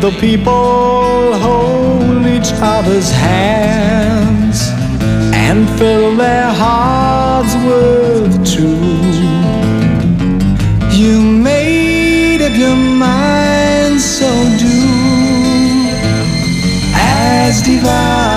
The people hold each other's hands and fill their hearts with truth. You made up your mind, so do as divine.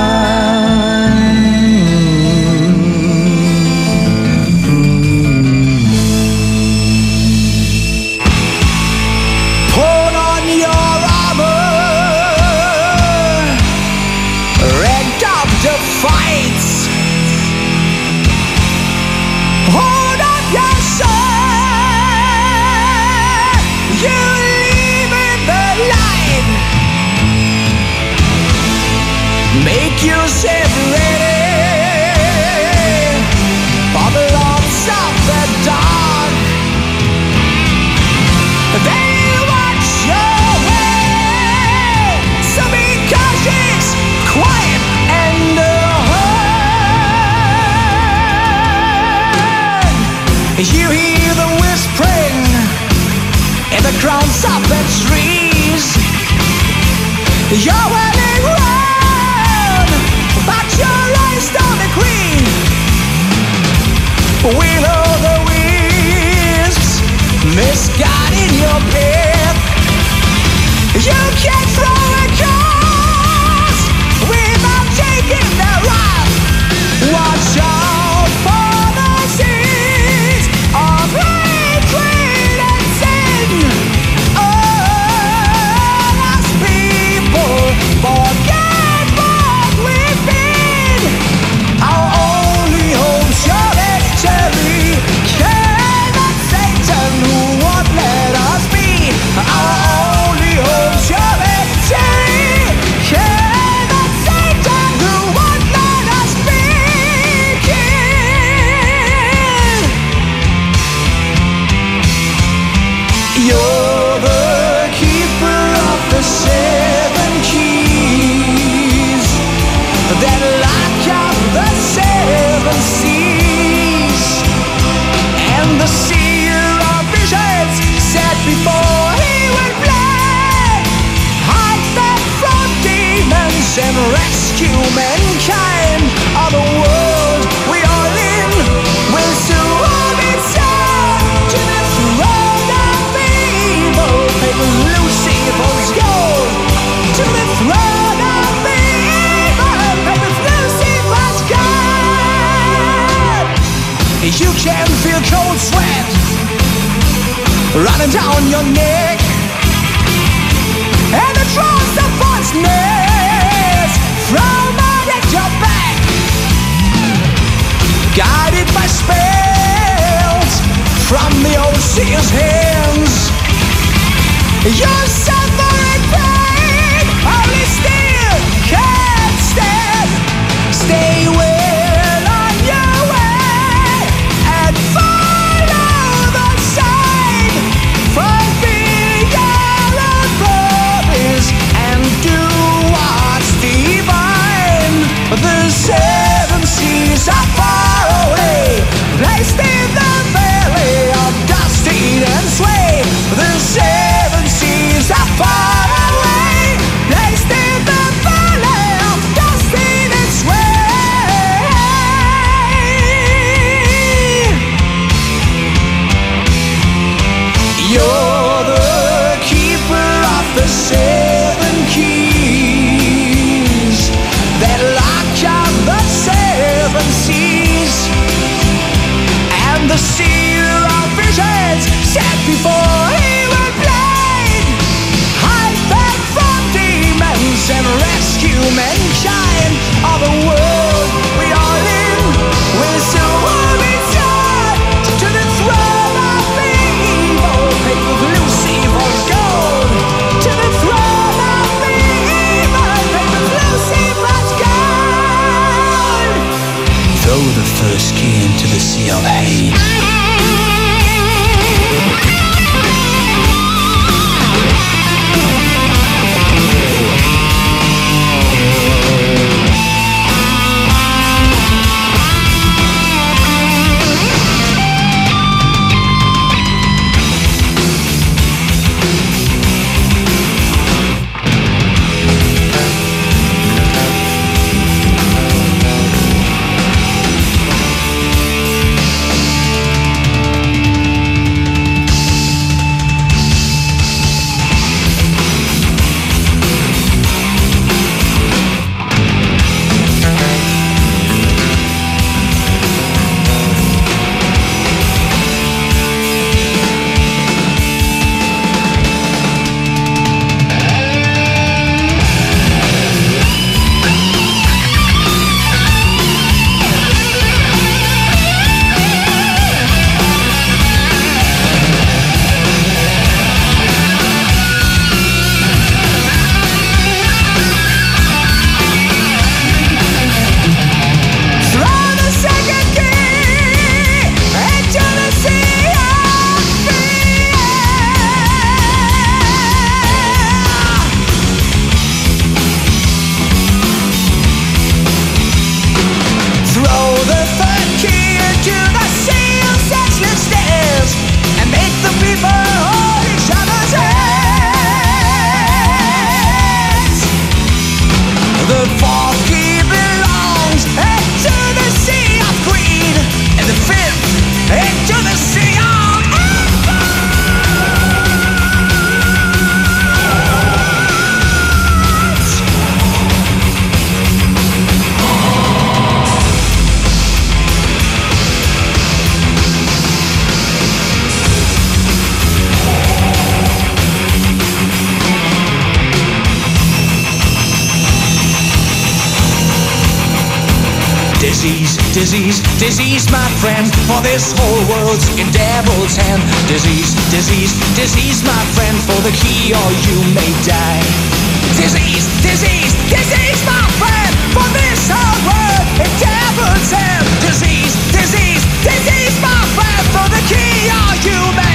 Misguided o' the wisps misguiding your path. You came from. and rescue mankind. Are the world we are in will soon be turned to the throne of evil. Pick Lucifer's gold to the throne of evil. Pick Lucifer's gold. You can feel cold sweat running down your neck, and the trolls are forced from the overseer's hands. You're so Disease, disease, my friend, for this whole world's in devil's hand. Disease, disease, disease, my friend, for the key or you may die. Disease, disease, disease, my friend, for this whole world in devil's hand. Disease, disease, disease, my friend, for the key or you may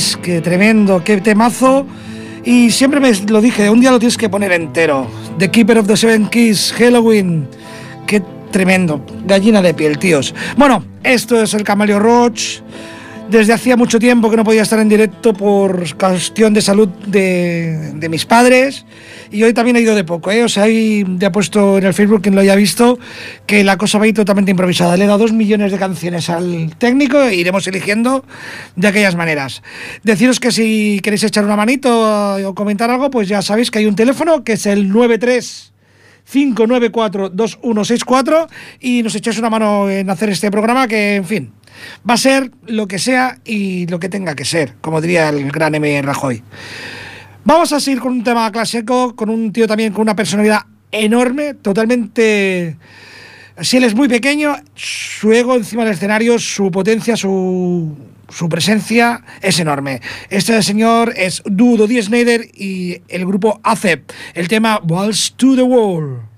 Kiss, que tremendo, qué temazo. Y siempre me lo dije, un día lo tienes que poner entero. The Keeper of the Seven Keys, Halloween. Qué tremendo, gallina de piel, tíos. Bueno, esto es el Camaleo Roach. Desde hacía mucho tiempo que no podía estar en directo por cuestión de salud de, mis padres. Y hoy también he ido de poco, ¿eh? O sea, ahí ya puesto en el Facebook, quien lo haya visto, que la cosa va a totalmente improvisada. Le he dado dos millones de canciones al técnico e iremos eligiendo de aquellas maneras. Deciros que si queréis echar una manito eh, o comentar algo, pues ya sabéis que hay un teléfono que es el 93 594-2164 y nos echáis una mano en hacer este programa que, en fin, va a ser lo que sea y lo que tenga que ser, como diría el gran M. Rajoy. Vamos a seguir con un tema clásico, con un tío también con una personalidad enorme, totalmente... Si él es muy pequeño, su ego encima del escenario, su potencia, su, su presencia es enorme. Este señor es Dudo D. Y el grupo ACEP. El tema Walls to the Wall.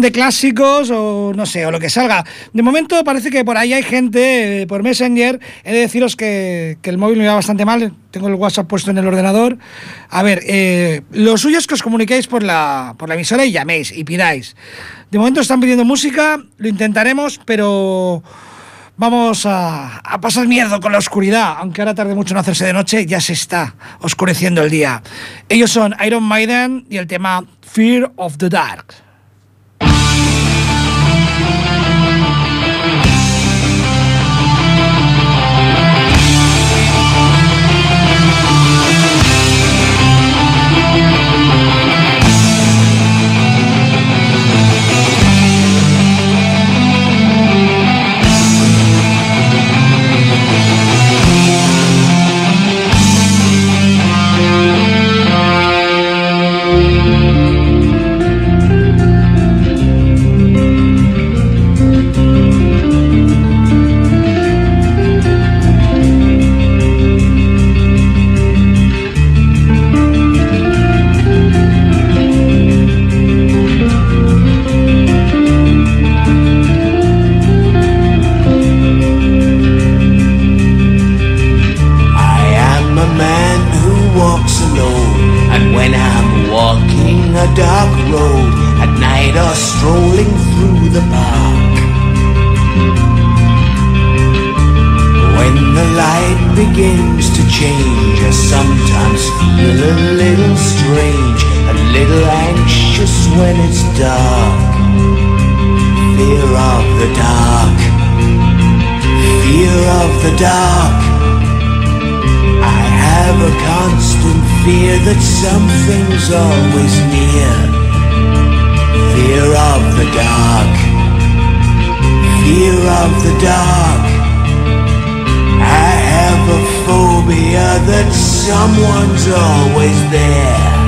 De clásicos o no sé, o lo que salga. De momento parece que por ahí hay gente, eh, por Messenger, he de deciros que, que el móvil me va bastante mal, tengo el WhatsApp puesto en el ordenador. A ver, eh, lo suyo es que os comuniquéis por la, por la emisora y llaméis y pidáis. De momento están pidiendo música, lo intentaremos, pero vamos a, a pasar miedo con la oscuridad, aunque ahora tarde mucho en hacerse de noche, ya se está oscureciendo el día. Ellos son Iron Maiden y el tema Fear of the Dark. Dark road at night or strolling through the park, when the light begins to change, I sometimes feel a little strange, a little anxious when it's dark. Fear of the dark, fear of the dark. Fear that something's always near. Fear of the dark. Fear of the dark. I have a phobia that someone's always there.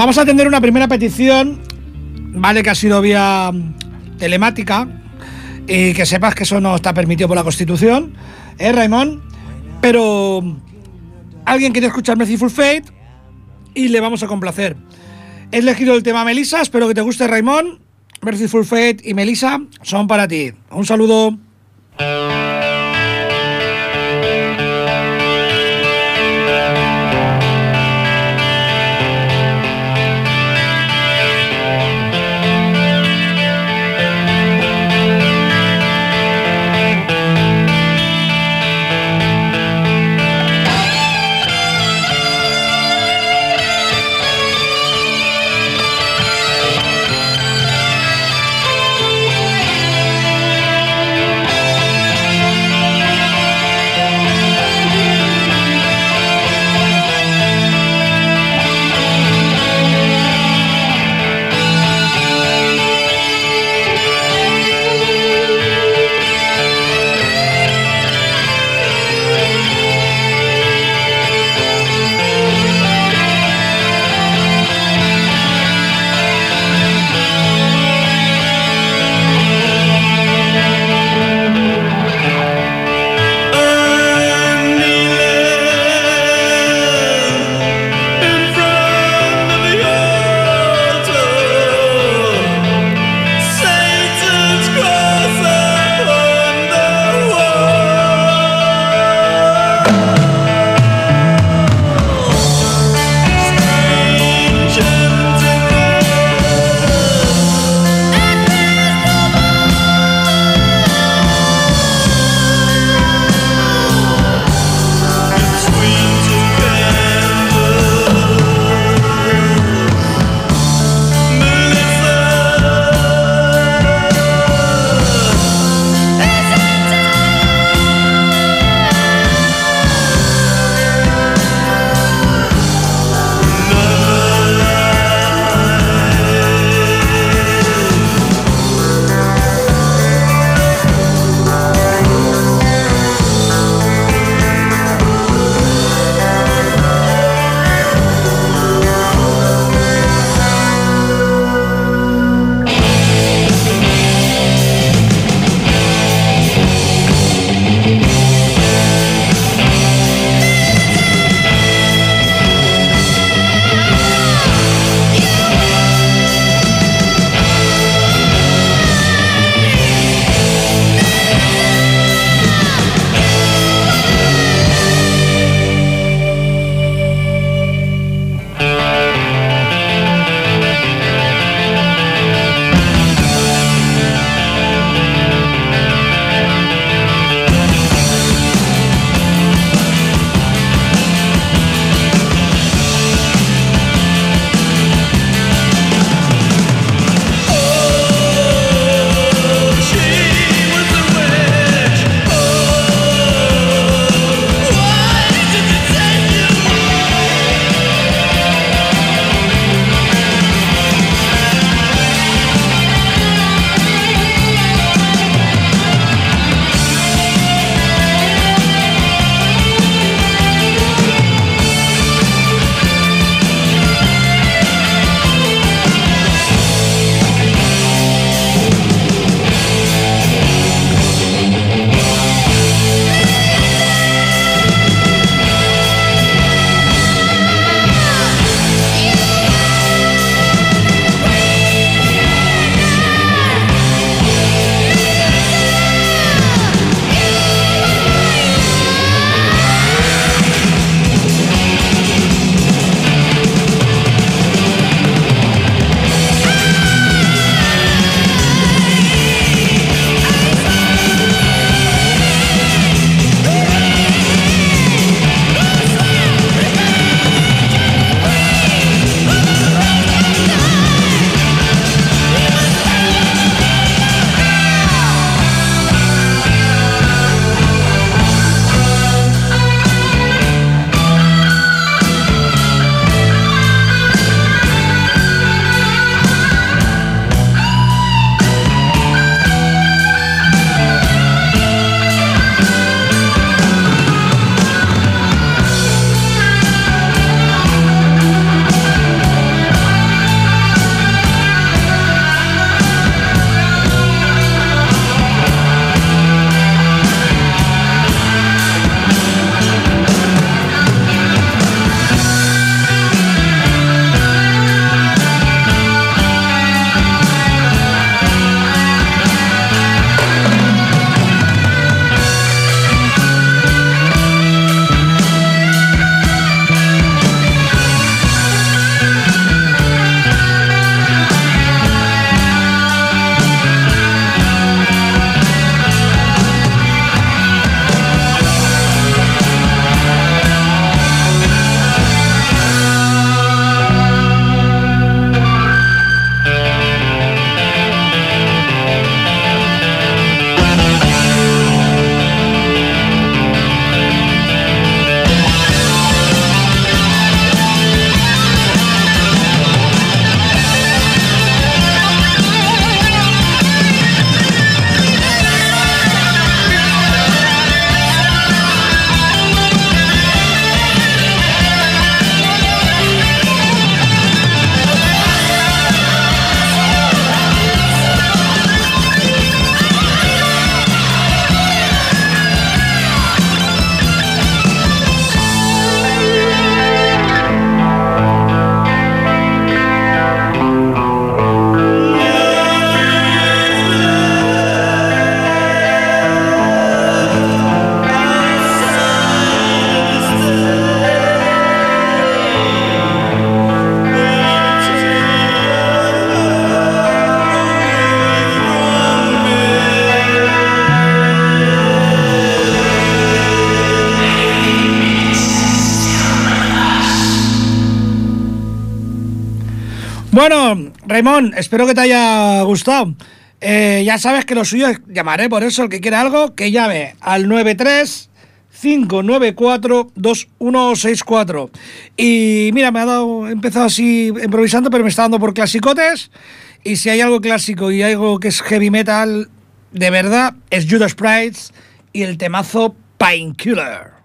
Vamos a atender una primera petición, vale, que ha sido vía telemática y que sepas que eso no está permitido por la Constitución, ¿eh, Raimón? Pero alguien quiere escuchar Merciful Fate y le vamos a complacer. He elegido el tema Melissa, espero que te guste, Raimón. Merciful Fate y Melissa son para ti. Un saludo. Raymond, espero que te haya gustado. Eh, ya sabes que lo suyo es llamaré, por eso el que quiera algo, que llame al 93 594 2164. Y mira, me ha dado, he empezado así improvisando, pero me está dando por clasicotes. Y si hay algo clásico y algo que es heavy metal, de verdad, es Judas Priest y el temazo Painkiller.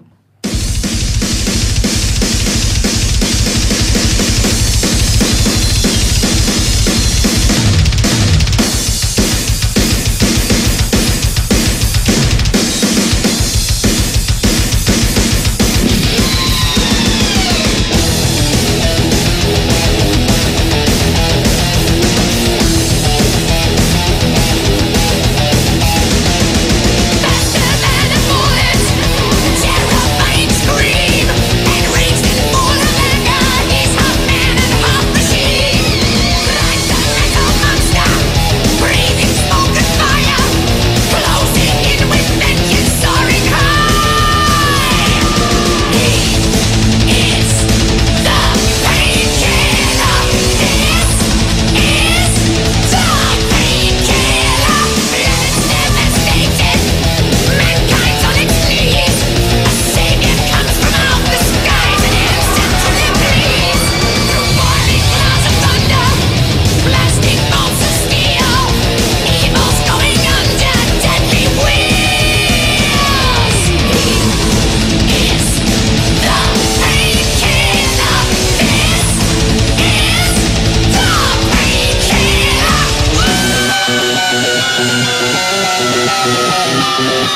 Thank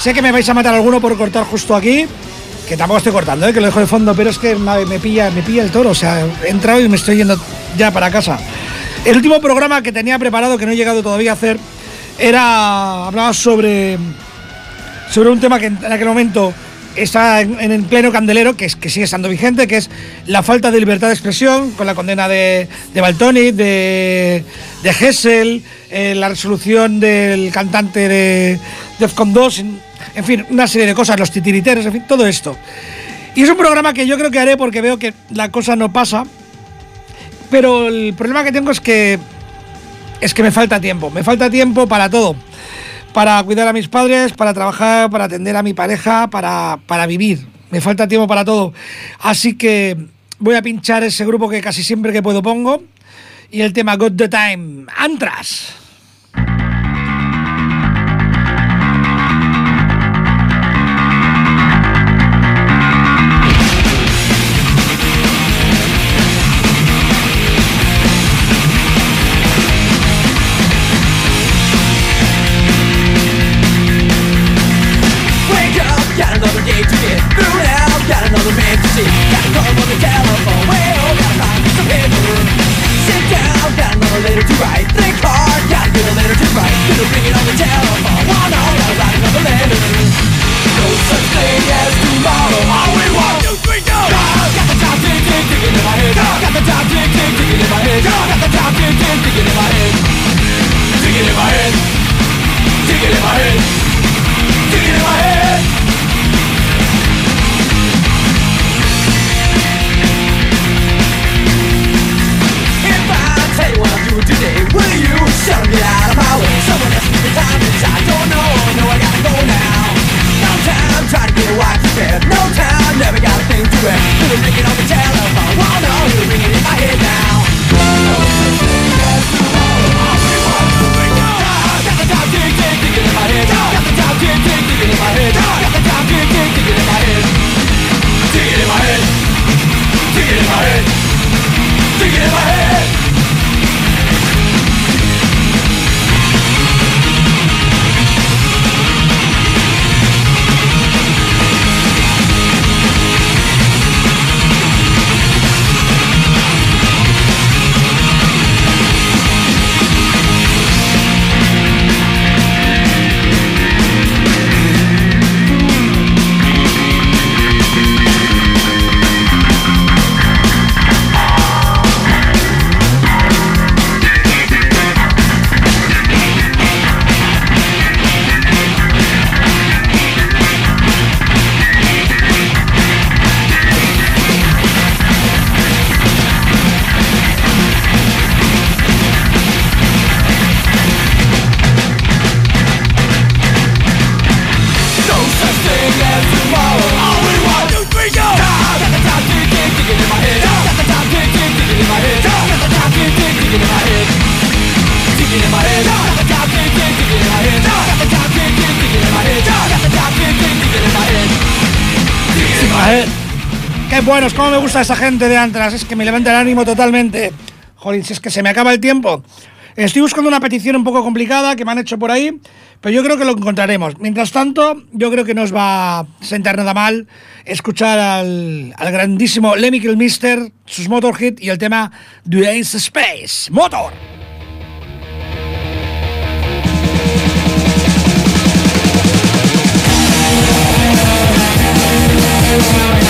sé que me vais a matar alguno por cortar justo aquí. Que tampoco estoy cortando, ¿eh? que lo dejo de fondo, pero es que me pilla, me pilla el toro. O sea, he entrado y me estoy yendo ya para casa. El último programa que tenía preparado, que no he llegado todavía a hacer, era. hablaba sobre. sobre un tema que en aquel momento está en, pleno candelero, que, es, que sigue estando vigente, que es la falta de libertad de expresión, con la condena de, de Baltoni, de, de Hessel, eh, la resolución del cantante de Defcon 2, en, fin, una serie de cosas, los titiriteros, en fin, todo esto. Y es un programa que yo creo que haré porque veo que la cosa no pasa, pero el problema que tengo es que es que me falta tiempo, me falta tiempo para todo. Para cuidar a mis padres, para trabajar, para atender a mi pareja, para, para vivir. Me falta tiempo para todo. Así que voy a pinchar ese grupo que casi siempre que puedo pongo. Y el tema Got the Time, Antras. Buenos, cómo me gusta esa gente de Antras, es que me levanta el ánimo totalmente. Joder, si es que se me acaba el tiempo. Estoy buscando una petición un poco complicada que me han hecho por ahí, pero yo creo que lo encontraremos. Mientras tanto, yo creo que no os va a sentar nada mal escuchar al, al grandísimo Lemmy Mister, sus Motorhead y el tema The Ace Space. ¡Motor! If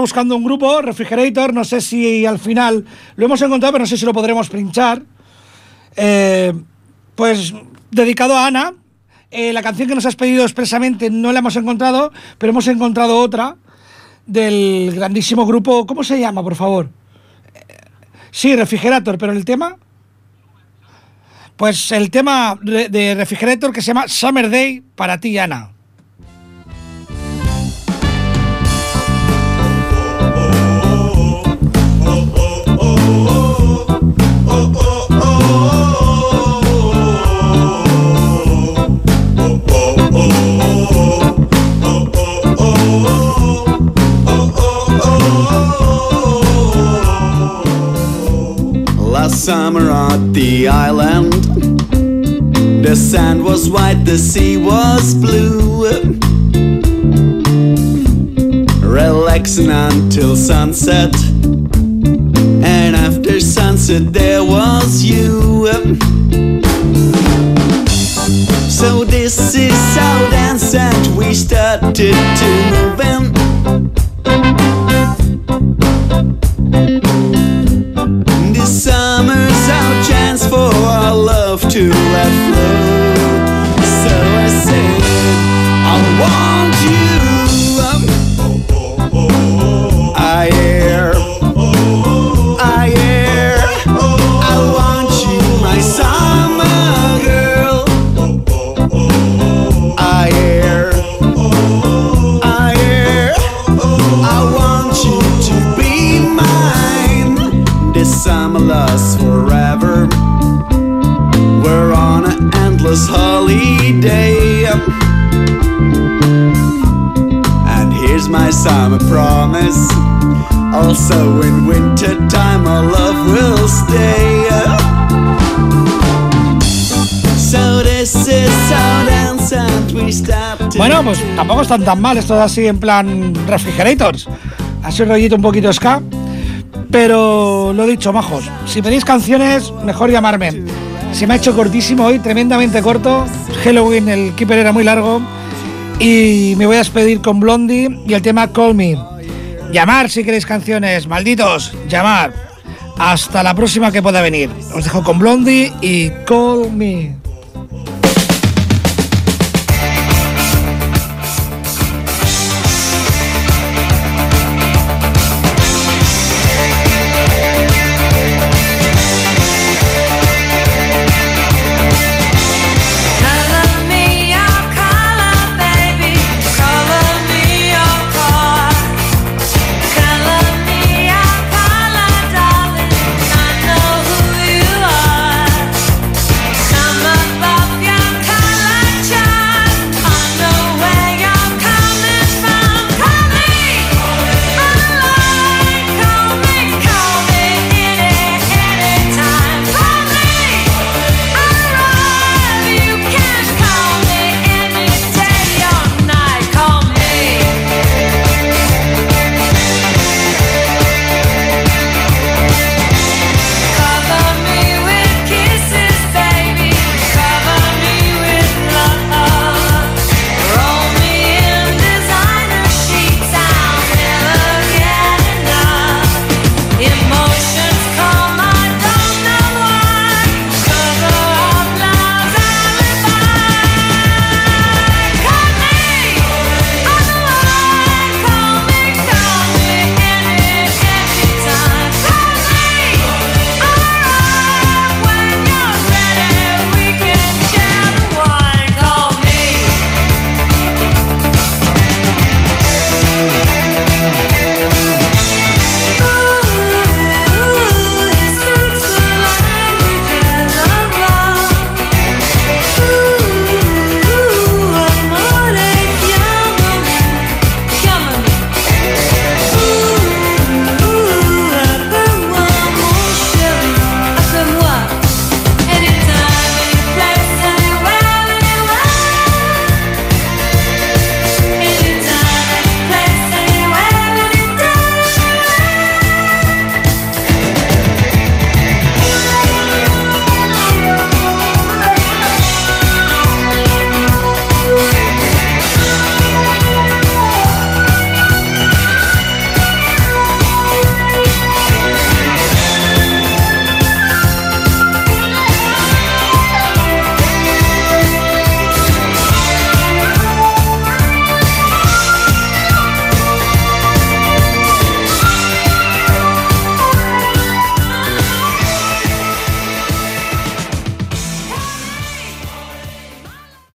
buscando un grupo, Refrigerator, no sé si al final lo hemos encontrado, pero no sé si lo podremos pinchar. Eh, pues dedicado a Ana. Eh, la canción que nos has pedido expresamente no la hemos encontrado, pero hemos encontrado otra del grandísimo grupo. ¿Cómo se llama, por favor? Eh, Sí, Refrigerator, pero el tema. Pues el tema de Refrigerator que se llama Summer Day para ti, Ana. The island, the sand was white, the sea was blue. Relaxing until sunset, and after sunset, there was you. So, this is how dance, and we started to move in. Summer promise. Also in winter time, our love will stay. So this is how dance and we Bueno, pues tampoco están tan mal, esto es así en plan refrigerators. Así rollito un poquito ska. Pero lo dicho, majos, si pedís canciones, mejor llamarme. Se me ha hecho cortísimo hoy, tremendamente corto. Halloween, el keeper era muy largo. Y me voy a despedir con Blondie y el tema Call Me. Llamar si queréis canciones, malditos, llamar. Hasta la próxima que pueda venir. Os dejo con Blondie y Call Me.